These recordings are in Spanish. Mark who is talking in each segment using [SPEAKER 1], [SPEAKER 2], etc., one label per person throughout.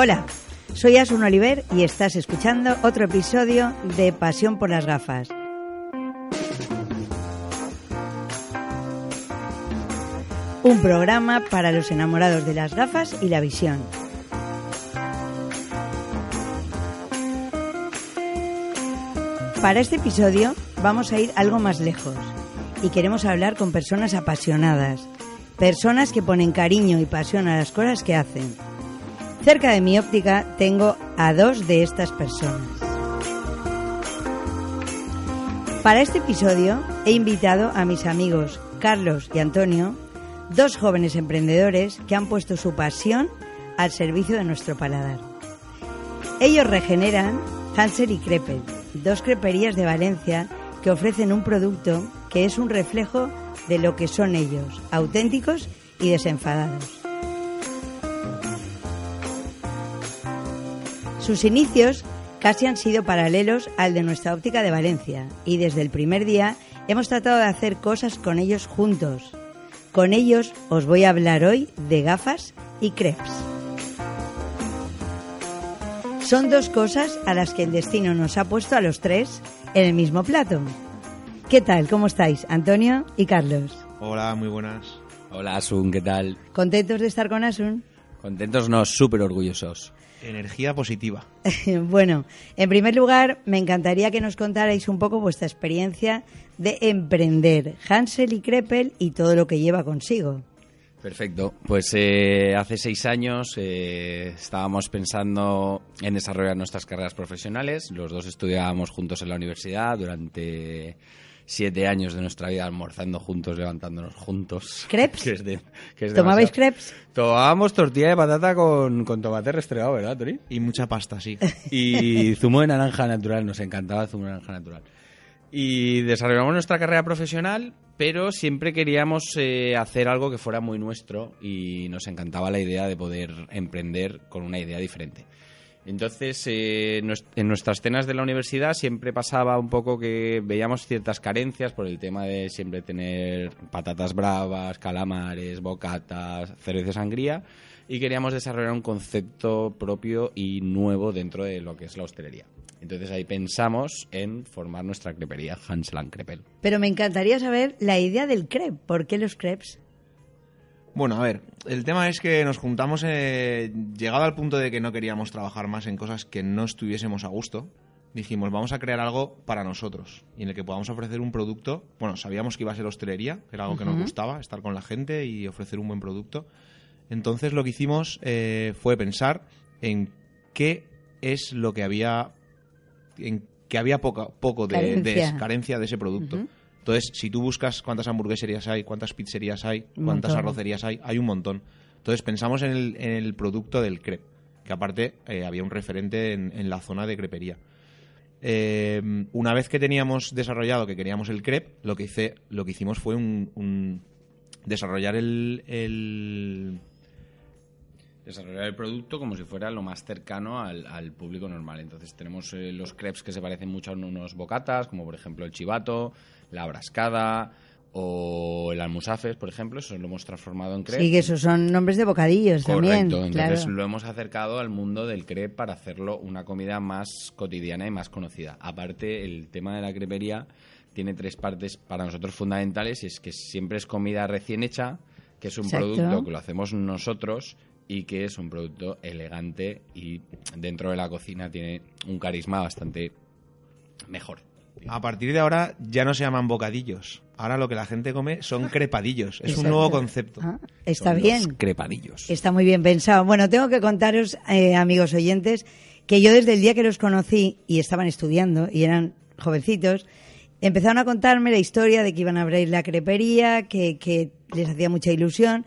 [SPEAKER 1] Hola, soy Asun Oliver y estás escuchando otro episodio de Pasión por las gafas. Un programa para los enamorados de las gafas y la visión. Para este episodio vamos a ir algo más lejos y queremos hablar con personas apasionadas, personas que ponen cariño y pasión a las cosas que hacen. Cerca de mi óptica tengo a dos de estas personas. Para este episodio he invitado a mis amigos Carlos y Antonio, dos jóvenes emprendedores que han puesto su pasión al servicio de nuestro paladar. Ellos regeneran Hansel y Crepel, dos creperías de Valencia que ofrecen un producto que es un reflejo de lo que son ellos, auténticos y desenfadados. Sus inicios casi han sido paralelos al de nuestra óptica de Valencia y desde el primer día hemos tratado de hacer cosas con ellos juntos. Con ellos os voy a hablar hoy de gafas y crepes. Son dos cosas a las que el destino nos ha puesto a los tres en el mismo plato. ¿Qué tal? ¿Cómo estáis, Antonio y Carlos?
[SPEAKER 2] Hola, muy buenas.
[SPEAKER 3] Hola Asun, ¿qué tal?
[SPEAKER 1] ¿Contentos de estar con Asun?
[SPEAKER 3] Contentos, no, súper orgullosos.
[SPEAKER 2] Energía positiva.
[SPEAKER 1] bueno, en primer lugar, me encantaría que nos contarais un poco vuestra experiencia de emprender Hansel y Krepel y todo lo que lleva consigo.
[SPEAKER 3] Perfecto. Pues eh, hace seis años eh, estábamos pensando en desarrollar nuestras carreras profesionales. Los dos estudiábamos juntos en la universidad durante siete años de nuestra vida almorzando juntos, levantándonos juntos.
[SPEAKER 1] ¿Crepes?
[SPEAKER 3] Que es de- que es
[SPEAKER 1] ¿Tomabais crepes?
[SPEAKER 3] Tomábamos tortilla de patata con, con tomate restregado, ¿verdad, Tori?
[SPEAKER 2] Y mucha pasta, sí.
[SPEAKER 3] Y zumo de naranja natural, nos encantaba el zumo de naranja natural. Y desarrollamos nuestra carrera profesional, pero siempre queríamos eh, hacer algo que fuera muy nuestro y nos encantaba la idea de poder emprender con una idea diferente. Entonces, eh, en nuestras cenas de la universidad siempre pasaba un poco que veíamos ciertas carencias por el tema de siempre tener patatas bravas, calamares, bocatas, cerveza sangría, y queríamos desarrollar un concepto propio y nuevo dentro de lo que es la hostelería. Entonces ahí pensamos en formar nuestra crepería Hansel Crepel.
[SPEAKER 1] Pero me encantaría saber la idea del crepe. ¿Por qué los crepes?
[SPEAKER 2] Bueno, a ver, el tema es que nos juntamos, eh, llegado al punto de que no queríamos trabajar más en cosas que no estuviésemos a gusto, dijimos, vamos a crear algo para nosotros y en el que podamos ofrecer un producto. Bueno, sabíamos que iba a ser hostelería, que era algo que nos gustaba, estar con la gente y ofrecer un buen producto. Entonces lo que hicimos eh, fue pensar en qué es lo que había, en que había poca, poco de de
[SPEAKER 1] Carencia.
[SPEAKER 2] carencia de ese producto. Entonces, si tú buscas cuántas hamburgueserías hay, cuántas pizzerías hay, cuántas arrocerías hay, hay un montón. Entonces, pensamos en el, en el producto del crepe, que aparte eh, había un referente en, en la zona de crepería. Eh, una vez que teníamos desarrollado que queríamos el crepe, lo que, hice, lo que hicimos fue un, un- desarrollar el, el-
[SPEAKER 3] Desarrollar el producto como si fuera lo más cercano al, al público normal. Entonces tenemos eh, los crepes que se parecen mucho a unos bocatas, como por ejemplo el chivato, la brascada o el almusafes, por ejemplo. Eso lo hemos transformado en crepes.
[SPEAKER 1] Sí, que esos son nombres de bocadillos también.
[SPEAKER 3] Correcto, entonces
[SPEAKER 1] claro.
[SPEAKER 3] lo hemos acercado al mundo del crepe para hacerlo una comida más cotidiana y más conocida. Aparte, el tema de la crepería tiene tres partes para nosotros fundamentales y es que siempre es comida recién hecha, que es un
[SPEAKER 1] Exacto.
[SPEAKER 3] producto que lo hacemos nosotros y que es un producto elegante y dentro de la cocina tiene un carisma bastante mejor.
[SPEAKER 2] A partir de ahora ya no se llaman bocadillos. Ahora lo que la gente come son crepadillos. Es
[SPEAKER 1] Exacto.
[SPEAKER 2] un nuevo concepto.
[SPEAKER 1] Ah, está
[SPEAKER 3] Son
[SPEAKER 1] bien.
[SPEAKER 3] Los crepadillos.
[SPEAKER 1] Está muy bien pensado. Bueno, tengo que contaros, eh, amigos oyentes, que yo desde el día que los conocí y estaban estudiando y eran jovencitos, empezaron a contarme la historia de que iban a abrir la crepería, que, que les hacía mucha ilusión.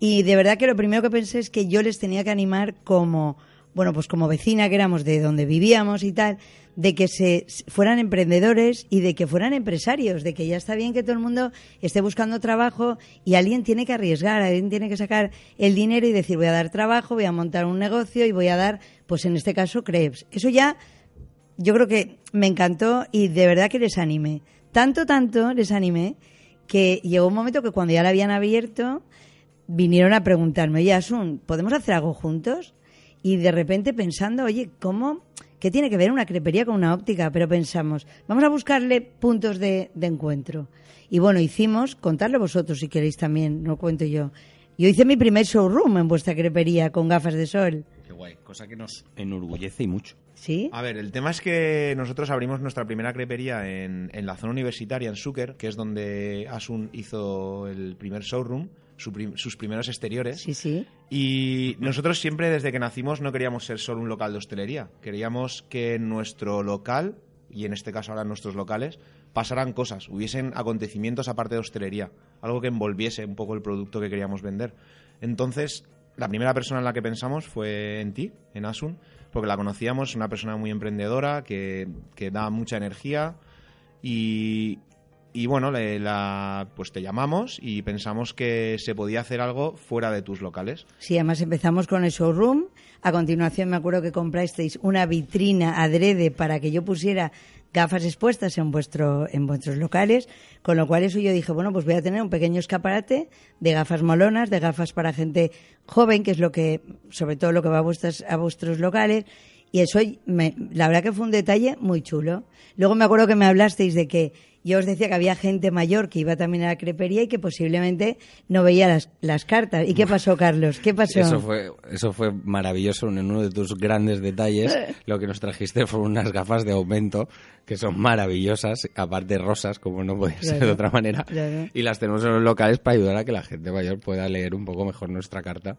[SPEAKER 1] Y de verdad que lo primero que pensé es que yo les tenía que animar como, bueno, pues como vecina que éramos de donde vivíamos y tal, de que se fueran emprendedores y de que fueran empresarios, de que ya está bien que todo el mundo esté buscando trabajo y alguien tiene que arriesgar, alguien tiene que sacar el dinero y decir voy a dar trabajo, voy a montar un negocio y voy a dar, pues en este caso, crepes. Eso ya yo creo que me encantó y de verdad que les animé. Tanto, tanto les animé que llegó un momento que cuando ya la habían abierto, vinieron a preguntarme, oye, Asun, ¿podemos hacer algo juntos? Y de repente pensando, oye, ¿cómo? ¿Qué tiene que ver una crepería con una óptica? Pero pensamos, vamos a buscarle puntos de, de encuentro. Y bueno, hicimos, contadlo vosotros si queréis también, no cuento yo. Yo hice mi primer showroom en vuestra crepería con gafas de sol.
[SPEAKER 3] Qué guay, cosa que nos enorgullece y mucho.
[SPEAKER 1] ¿Sí?
[SPEAKER 2] A ver, el tema es que nosotros abrimos nuestra primera crepería en, en la zona universitaria, en Súquer, que es donde Asun hizo el primer showroom, su prim- sus primeros exteriores.
[SPEAKER 1] Sí, sí.
[SPEAKER 2] Y nosotros siempre desde que nacimos no queríamos ser solo un local de hostelería. Queríamos que en nuestro local, y en este caso ahora nuestros locales, pasaran cosas, hubiesen acontecimientos aparte de hostelería, algo que envolviese un poco el producto que queríamos vender. Entonces, la primera persona en la que pensamos fue en ti, en Asun, porque la conocíamos, una persona muy emprendedora, que, que da mucha energía y, y bueno, le- la, pues te llamamos y pensamos que se podía hacer algo fuera de tus locales.
[SPEAKER 1] Sí, además empezamos con el showroom. A continuación me acuerdo que comprasteis una vitrina adrede para que yo pusiera gafas expuestas en vuestro en vuestros locales, con lo cual eso yo dije, bueno, pues voy a tener un pequeño escaparate de gafas molonas, de gafas para gente joven, que es lo que sobre todo lo que va a vuestras a vuestros locales y eso me- la verdad que fue un detalle muy chulo. Luego me acuerdo que me hablasteis de que yo os decía que había gente mayor que iba también a la crepería y que posiblemente no veía las, las cartas. ¿Y qué pasó, Carlos? ¿Qué pasó?
[SPEAKER 3] Eso fue, eso fue maravilloso, en uno de tus grandes detalles. Lo que nos trajiste fueron unas gafas de aumento que son maravillosas, aparte rosas, como no podía ser de otra manera.
[SPEAKER 1] claro.
[SPEAKER 3] Y las tenemos en los locales para ayudar a que la gente mayor pueda leer un poco mejor nuestra carta,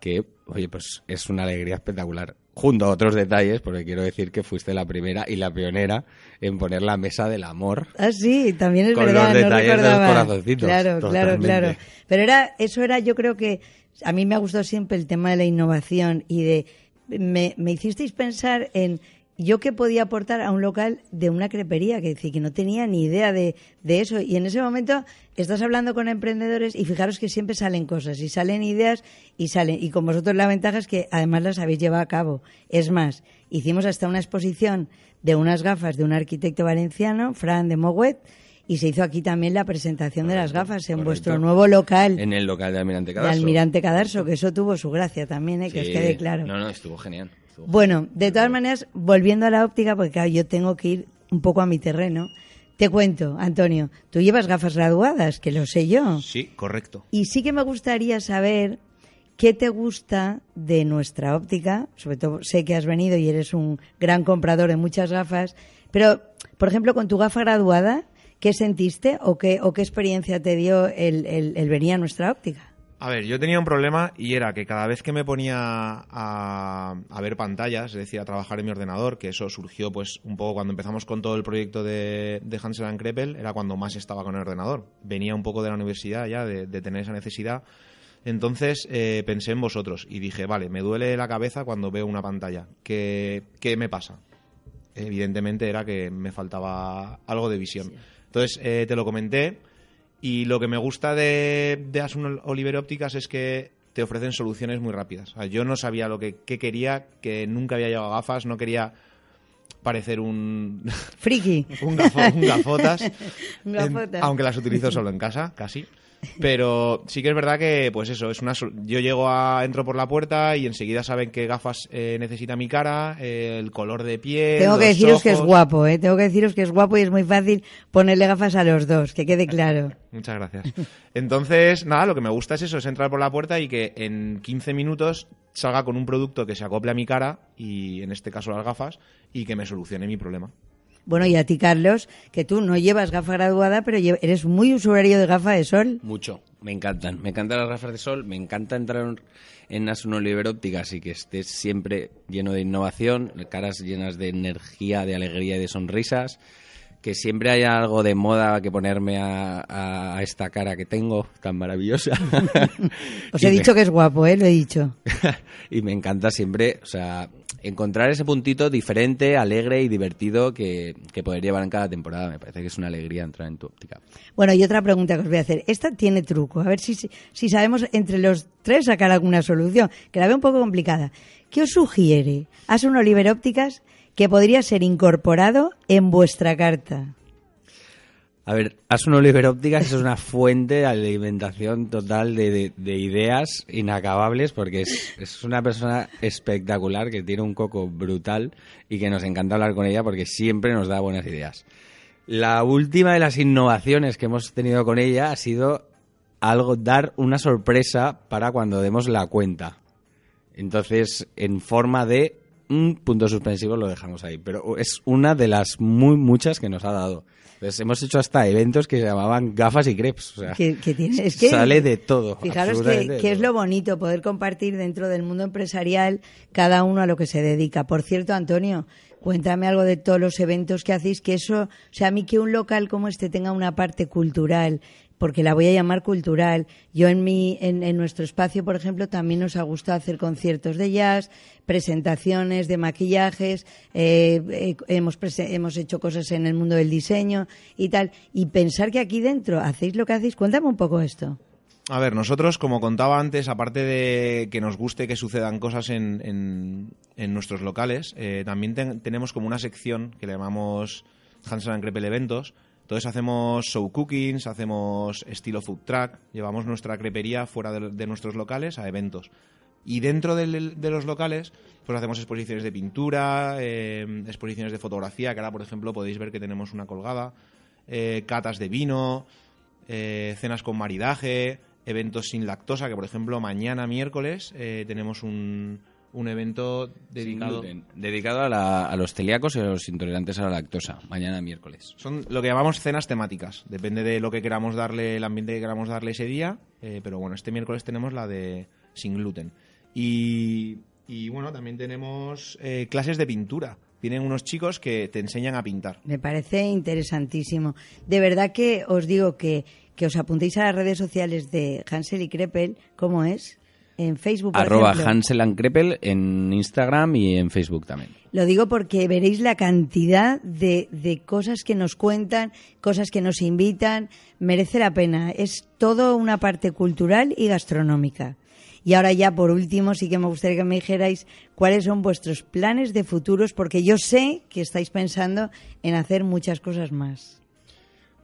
[SPEAKER 3] que, oye, pues es una alegría espectacular. Junto a otros detalles, porque quiero decir que fuiste la primera y la pionera en poner la mesa del amor.
[SPEAKER 1] Ah, sí, también es
[SPEAKER 3] Con
[SPEAKER 1] verdad,
[SPEAKER 3] los
[SPEAKER 1] no
[SPEAKER 3] detalles de los corazoncitos,
[SPEAKER 1] Claro, claro, claro. Pero era, eso era, yo creo que a mí me ha gustado siempre el tema de la innovación y de me, me hicisteis pensar en yo qué podía aportar a un local de una crepería, que decir, que no tenía ni idea de, de eso. Y en ese momento estás hablando con emprendedores y fijaros que siempre salen cosas y salen ideas y salen. Y con vosotros la ventaja es que además las habéis llevado a cabo. Es más, hicimos hasta una exposición de unas gafas de un arquitecto valenciano, Fran de Moguet, y se hizo aquí también la presentación de las gafas en
[SPEAKER 3] correcto.
[SPEAKER 1] vuestro nuevo local
[SPEAKER 3] En el local de Almirante
[SPEAKER 1] de
[SPEAKER 3] Cadarso.
[SPEAKER 1] Almirante Cadarso, que eso tuvo su gracia también, ¿eh? que os quede claro.
[SPEAKER 3] No, no, estuvo genial.
[SPEAKER 1] Bueno, de todas maneras, volviendo a la óptica, porque claro, yo tengo que ir un poco a mi terreno, te cuento, Antonio, tú llevas gafas graduadas, que lo sé yo.
[SPEAKER 2] Sí, correcto.
[SPEAKER 1] Y sí que me gustaría saber qué te gusta de nuestra óptica, sobre todo sé que has venido y eres un gran comprador de muchas gafas, pero, por ejemplo, con tu gafa graduada, ¿qué sentiste o qué, o qué experiencia te dio el, el- el venir a nuestra óptica?
[SPEAKER 2] A ver, yo tenía un problema y era que cada vez que me ponía a, a ver pantallas, es decir, a trabajar en mi ordenador, que eso surgió pues un poco cuando empezamos con todo el proyecto de, de Hansel and Gretel, era cuando más estaba con el ordenador. Venía un poco de la universidad ya, de, de tener esa necesidad. Entonces eh, pensé en vosotros y dije, vale, me duele la cabeza cuando veo una pantalla. ¿Qué, qué me pasa? Evidentemente era que me faltaba algo de visión. Entonces eh, te lo comenté y lo que me gusta de, de Asun Oliver Ópticas es que te ofrecen soluciones muy rápidas. O sea, yo no sabía lo que, qué quería, que nunca había llevado gafas, no quería parecer un,
[SPEAKER 1] Friki.
[SPEAKER 2] un, gafo- un gafotas,
[SPEAKER 1] Un gafotas.
[SPEAKER 2] aunque las utilizo solo en casa, casi. Pero sí que es verdad que, pues eso, es una yo llego a, entro por la puerta y enseguida saben qué gafas eh, necesita mi cara, eh, el color de piel.
[SPEAKER 1] Tengo que deciros que es guapo, ¿eh? Tengo que deciros que es guapo y es muy fácil ponerle gafas a los dos, que quede claro.
[SPEAKER 2] Muchas gracias. Entonces, nada, lo que me gusta es eso, es entrar por la puerta y que en 15 minutos salga con un producto que se acople a mi cara, y en este caso las gafas, y que me solucione mi problema.
[SPEAKER 1] Bueno, y a ti, Carlos, que tú no llevas gafa graduada, pero eres muy usuario de gafa de sol.
[SPEAKER 3] Mucho, me encantan. Me encantan las gafas de sol, me encanta entrar en Asun Oliver Ópticas y que estés siempre lleno de innovación, caras llenas de energía, de alegría y de sonrisas. Que siempre haya algo de moda que ponerme a, esta cara que tengo, tan maravillosa.
[SPEAKER 1] Os
[SPEAKER 3] Y
[SPEAKER 1] he
[SPEAKER 3] me-
[SPEAKER 1] dicho que es guapo, ¿eh? Lo he dicho.
[SPEAKER 3] y me encanta siempre, o sea, encontrar ese puntito diferente, alegre y divertido que, que poder llevar en cada temporada. Me parece que es una alegría entrar en tu óptica.
[SPEAKER 1] Bueno, y otra pregunta que os voy a hacer. Esta tiene truco. A ver si, si, si sabemos entre los tres sacar alguna solución, que la veo un poco complicada. ¿Qué os sugiere? Haz un Oliver Ópticas que podría ser incorporado en vuestra carta.
[SPEAKER 3] A ver, Asun Oliver Ópticas es una fuente de alimentación total de, de- de ideas inacabables porque es, es una persona espectacular que tiene un coco brutal y que nos encanta hablar con ella porque siempre nos da buenas ideas. La última de las innovaciones que hemos tenido con ella ha sido algo dar una sorpresa para cuando demos la cuenta. Entonces, en forma de un punto suspensivo lo dejamos ahí, pero es una de las muy muchas que nos ha dado. Hemos hecho hasta eventos que se llamaban gafas y crepes. O sea,
[SPEAKER 1] que, que tiene, es que,
[SPEAKER 3] sale de todo.
[SPEAKER 1] Fijaros que, que es lo bonito, poder compartir dentro del mundo empresarial cada uno a lo que se dedica. Por cierto, Antonio, cuéntame algo de todos los eventos que hacéis, que eso, o sea, a mí que un local como este tenga una parte cultural, porque la voy a llamar cultural. Yo en mi, en, nuestro espacio, por ejemplo, también nos ha gustado hacer conciertos de jazz, presentaciones de maquillajes, eh, eh, hemos, hemos hecho cosas en el mundo del diseño y tal. Y pensar que aquí dentro hacéis lo que hacéis, cuéntame un poco esto.
[SPEAKER 2] A ver, nosotros, como contaba antes, aparte de que nos guste que sucedan cosas en, en- en nuestros locales, eh, también ten- tenemos como una sección que le llamamos Hansel and Crepel Eventos. Entonces hacemos show cookings, hacemos estilo food truck, llevamos nuestra crepería fuera de, nuestros locales a eventos. Y dentro de los locales, pues hacemos exposiciones de pintura, eh, exposiciones de fotografía, que ahora, por ejemplo, podéis ver que tenemos una colgada, eh, catas de vino, cenas con maridaje, eventos sin lactosa, que por ejemplo mañana miércoles eh, tenemos un, un evento dedicado...
[SPEAKER 3] Dedicado a, la- a los celíacos y a los intolerantes a la lactosa. Mañana miércoles.
[SPEAKER 2] Son lo que llamamos cenas temáticas. Depende de lo que queramos darle, el ambiente que queramos darle ese día. eh, pero bueno, este miércoles tenemos la de sin gluten. Y, y bueno, también tenemos eh, clases de pintura. Vienen unos chicos que te enseñan a pintar.
[SPEAKER 1] Me parece interesantísimo. De verdad que os digo que, que os apuntéis a las redes sociales de Hansel y Krepel. ¿Cómo es? En Facebook, por
[SPEAKER 3] Arroba
[SPEAKER 1] ejemplo.
[SPEAKER 3] Hansel and Krepel en Instagram y en Facebook también.
[SPEAKER 1] Lo digo porque veréis la cantidad de, de cosas que nos cuentan, cosas que nos invitan. Merece la pena. Es todo una parte cultural y gastronómica. Y ahora ya, por último, sí que me gustaría que me dijerais cuáles son vuestros planes de futuros, porque yo sé que estáis pensando en hacer muchas cosas más.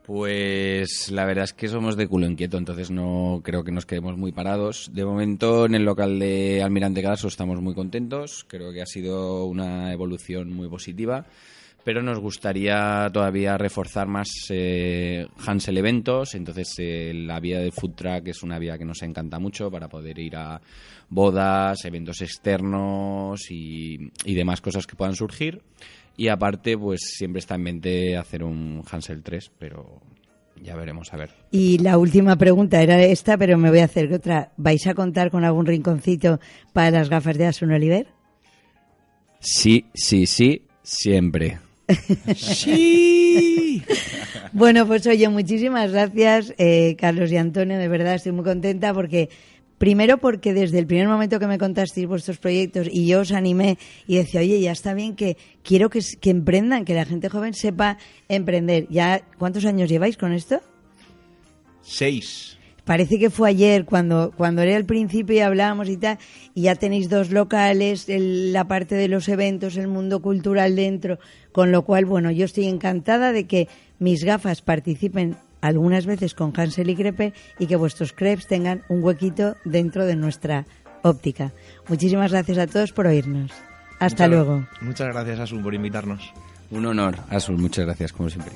[SPEAKER 3] Pues la verdad es que somos de culo inquieto, entonces no creo que nos quedemos muy parados. De momento en el local de Almirante Calaso estamos muy contentos, creo que ha sido una evolución muy positiva, pero nos gustaría todavía reforzar más eh, Hansel Eventos, entonces eh, la vía de Food Truck es una vía que nos encanta mucho para poder ir a bodas, eventos externos y demás cosas que puedan surgir. Y aparte, pues siempre está en mente hacer un Hansel 3, pero ya veremos, a ver.
[SPEAKER 1] Y la última pregunta era esta, pero me voy a hacer otra. ¿Vais a contar con algún rinconcito para las gafas de Asun Oliver?
[SPEAKER 3] Sí, sí, sí, siempre. ¡Sí!
[SPEAKER 1] Bueno, pues oye, muchísimas gracias, eh, Carlos y Antonio. De verdad, estoy muy contenta porque, primero, porque desde el primer momento que me contasteis vuestros proyectos y yo os animé y decía, oye, ya está bien que quiero que, que emprendan, que la gente joven sepa emprender. ¿Ya cuántos años lleváis con esto?
[SPEAKER 2] Seis.
[SPEAKER 1] Parece que fue ayer cuando, cuando era el principio y hablábamos y tal, y ya tenéis dos locales, el- la parte de los eventos, el mundo cultural dentro, con lo cual, bueno, yo estoy encantada de que mis gafas participen algunas veces con Hansel y Crepe y que vuestros crepes tengan un huequito dentro de nuestra óptica. Muchísimas gracias a todos por oírnos. Hasta
[SPEAKER 2] Muchas-
[SPEAKER 1] luego.
[SPEAKER 2] Muchas gracias, Asun, por invitarnos.
[SPEAKER 3] Un honor, Asul, muchas gracias, como siempre.